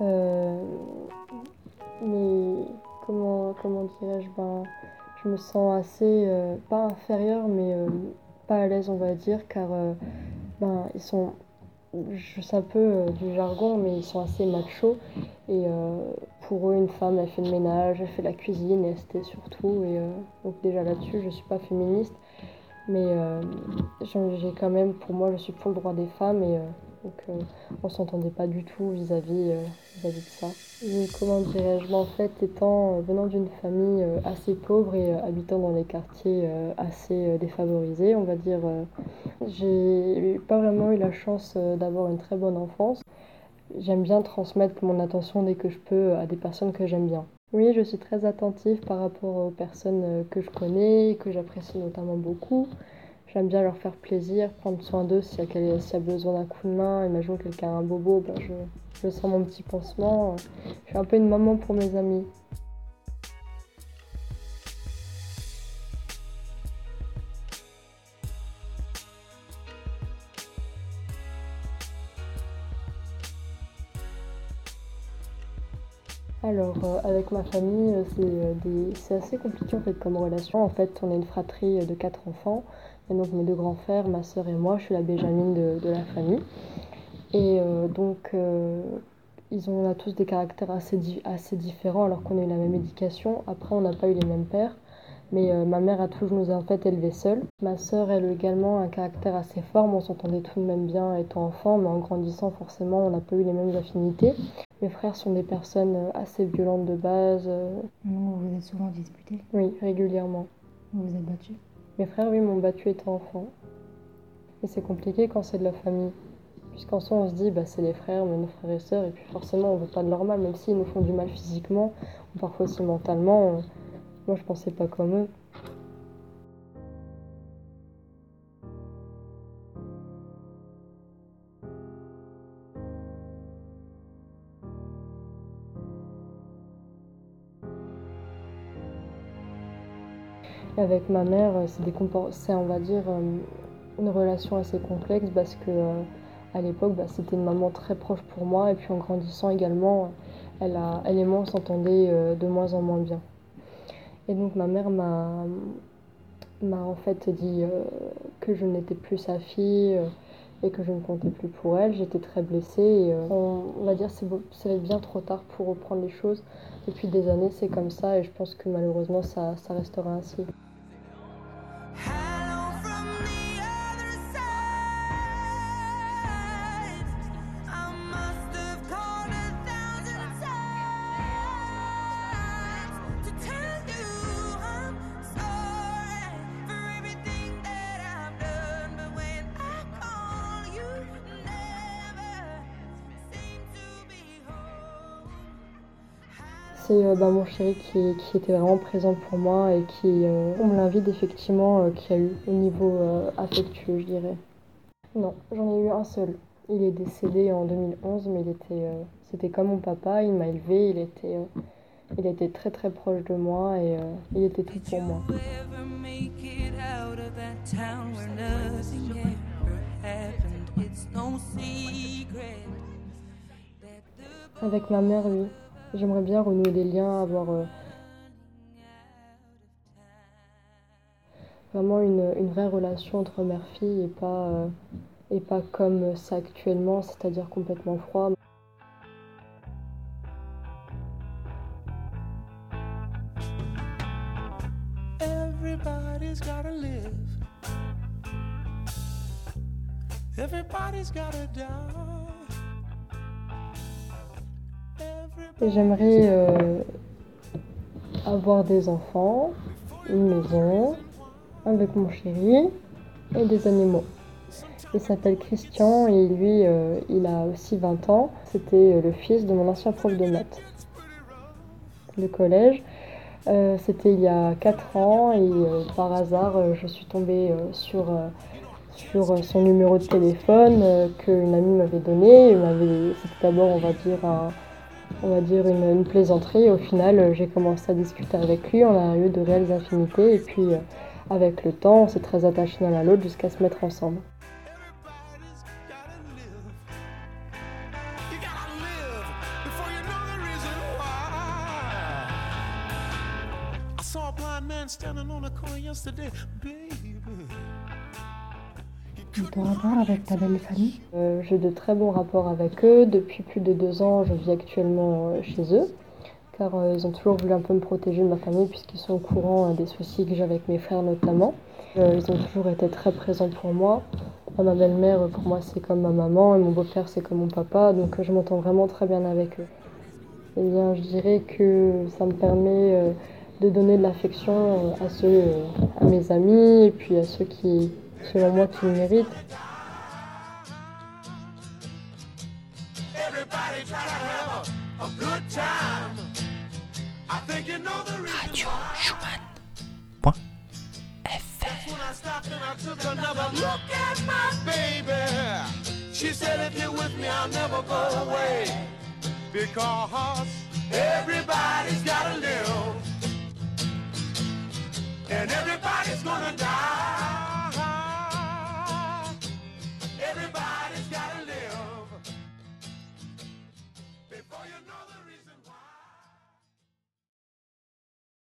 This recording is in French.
Euh, mais comment, comment dirais-je ben, Je me sens assez, euh, pas inférieure, mais euh, pas à l'aise, on va dire, car ben, ils sont, sais un peu du jargon, mais ils sont assez machos. Et pour eux, une femme, elle fait le ménage, elle fait la cuisine, et c'était surtout. Et donc, déjà là-dessus, je suis pas féministe, mais euh, j'ai quand même, pour moi, je suis pour le droit des femmes, et euh, donc euh, on s'entendait pas du tout vis-à-vis euh, vis-à-vis de ça. Comment dirais-je En fait, étant venant d'une famille assez pauvre et habitant dans des quartiers assez défavorisés, on va dire, j'ai pas vraiment eu la chance d'avoir une très bonne enfance. J'aime bien transmettre mon attention dès que je peux à des personnes que j'aime bien. Oui, je suis très attentive par rapport aux personnes euh, que je connais, que j'apprécie notamment beaucoup. J'aime bien leur faire plaisir, prendre soin d'eux s'il y, y a besoin d'un coup de main. Imaginons que quelqu'un a un bobo, ben je, je sens mon petit pansement. Je suis un peu une maman pour mes amis. Alors, euh, avec ma famille, euh, c'est euh, des- assez compliqué en fait comme relation. En fait, on est une fratrie de quatre enfants. Et donc, mes deux grands frères, ma sœur et moi, je suis la Benjamine de, la famille. Et donc, ils ont, tous des caractères assez, assez différents alors qu'on a eu la même éducation. Après, on n'a pas eu les mêmes pères. Mais euh, ma mère a toujours nous a en fait élevés seuls. Ma sœur, elle a également un caractère assez fort. mais on s'entendait tout de même bien étant enfant, mais en grandissant, forcément, on n'a pas eu les mêmes affinités. Mes frères sont des personnes euh, assez violentes de base. euh, Non, vous vous êtes souvent disputés, oui, régulièrement. vous vous êtes battus? Mes frères, oui, m'ont battu étant enfant. Et c'est compliqué quand c'est de la famille. Puisqu'en soi, on se dit, bah, c'est les frères, mais nos frères et sœurs, et puis forcément, on veut pas de leur mal, même s'ils nous font du mal physiquement, ou parfois aussi mentalement. euh, Moi, je pensais pas comme eux. Avec ma mère, euh, c'est on va dire, euh, une relation assez complexe parce que euh, à l'époque, bah, c'était une maman très proche pour moi et puis en grandissant également, elle, a, elle et moi s'entendait de moins en moins bien. Et donc ma mère m'a en fait dit euh, que je n'étais plus sa fille euh, et que je ne comptais plus pour elle. J'étais très blessée et euh, on, va dire beau- c'est bien trop tard pour reprendre les choses. Depuis des années, c'est comme ça et je pense que malheureusement ça restera ainsi. C'est euh, bah, mon chéri qui, qui était vraiment présent pour moi et qui, euh, on me l'invite effectivement, euh, qui a eu au niveau affectueux, je dirais. Non, j'en ai eu un seul. Il est décédé en 2011, mais il était, c'était comme mon papa, il m'a élevé, il était, il était très très proche de moi et il était tout pour moi. Avec ma mère, oui. J'aimerais bien renouer des liens, avoir euh, vraiment une, une vraie relation entre mère-fille et pas, euh, et pas comme c'est actuellement, c'est-à-dire complètement froid. Everybody's gotta live. Everybody's gotta die. J'aimerais euh, avoir des enfants, une maison, avec mon chéri et des animaux. Il s'appelle Christian et lui, euh, il a aussi 20 ans. C'était euh, le fils de mon ancien prof de maths de collège. C'était il y a 4 ans et par hasard, je suis tombée sur, sur son numéro de téléphone qu'une amie m'avait donné. C'était d'abord, on va dire, un, on va dire une, plaisanterie. Au final, euh, j'ai commencé à discuter avec lui. On a eu de réelles affinités. Et puis, euh, avec le temps, on s'est très attachés l'un à l'autre jusqu'à se mettre ensemble. Ton rapport avec ta belle famille? Euh, J'ai de très bons rapports avec eux. Depuis plus de deux ans, je vis actuellement euh, chez eux, car euh, ils ont toujours voulu un peu me protéger de ma famille, puisqu'ils sont au courant des soucis que j'ai avec mes frères notamment. Ils ont toujours été très présents pour moi. Ma belle-mère, pour moi, c'est comme ma maman, et mon beau-père, c'est comme mon papa, donc je m'entends vraiment très bien avec eux. Eh bien, je dirais que ça me permet de donner de l'affection à ceux, à mes amis, et puis à ceux qui, selon moi, qui le mérite. Radio Schumann. Point. FR. because everybody's gotta live and everybody's gonna die.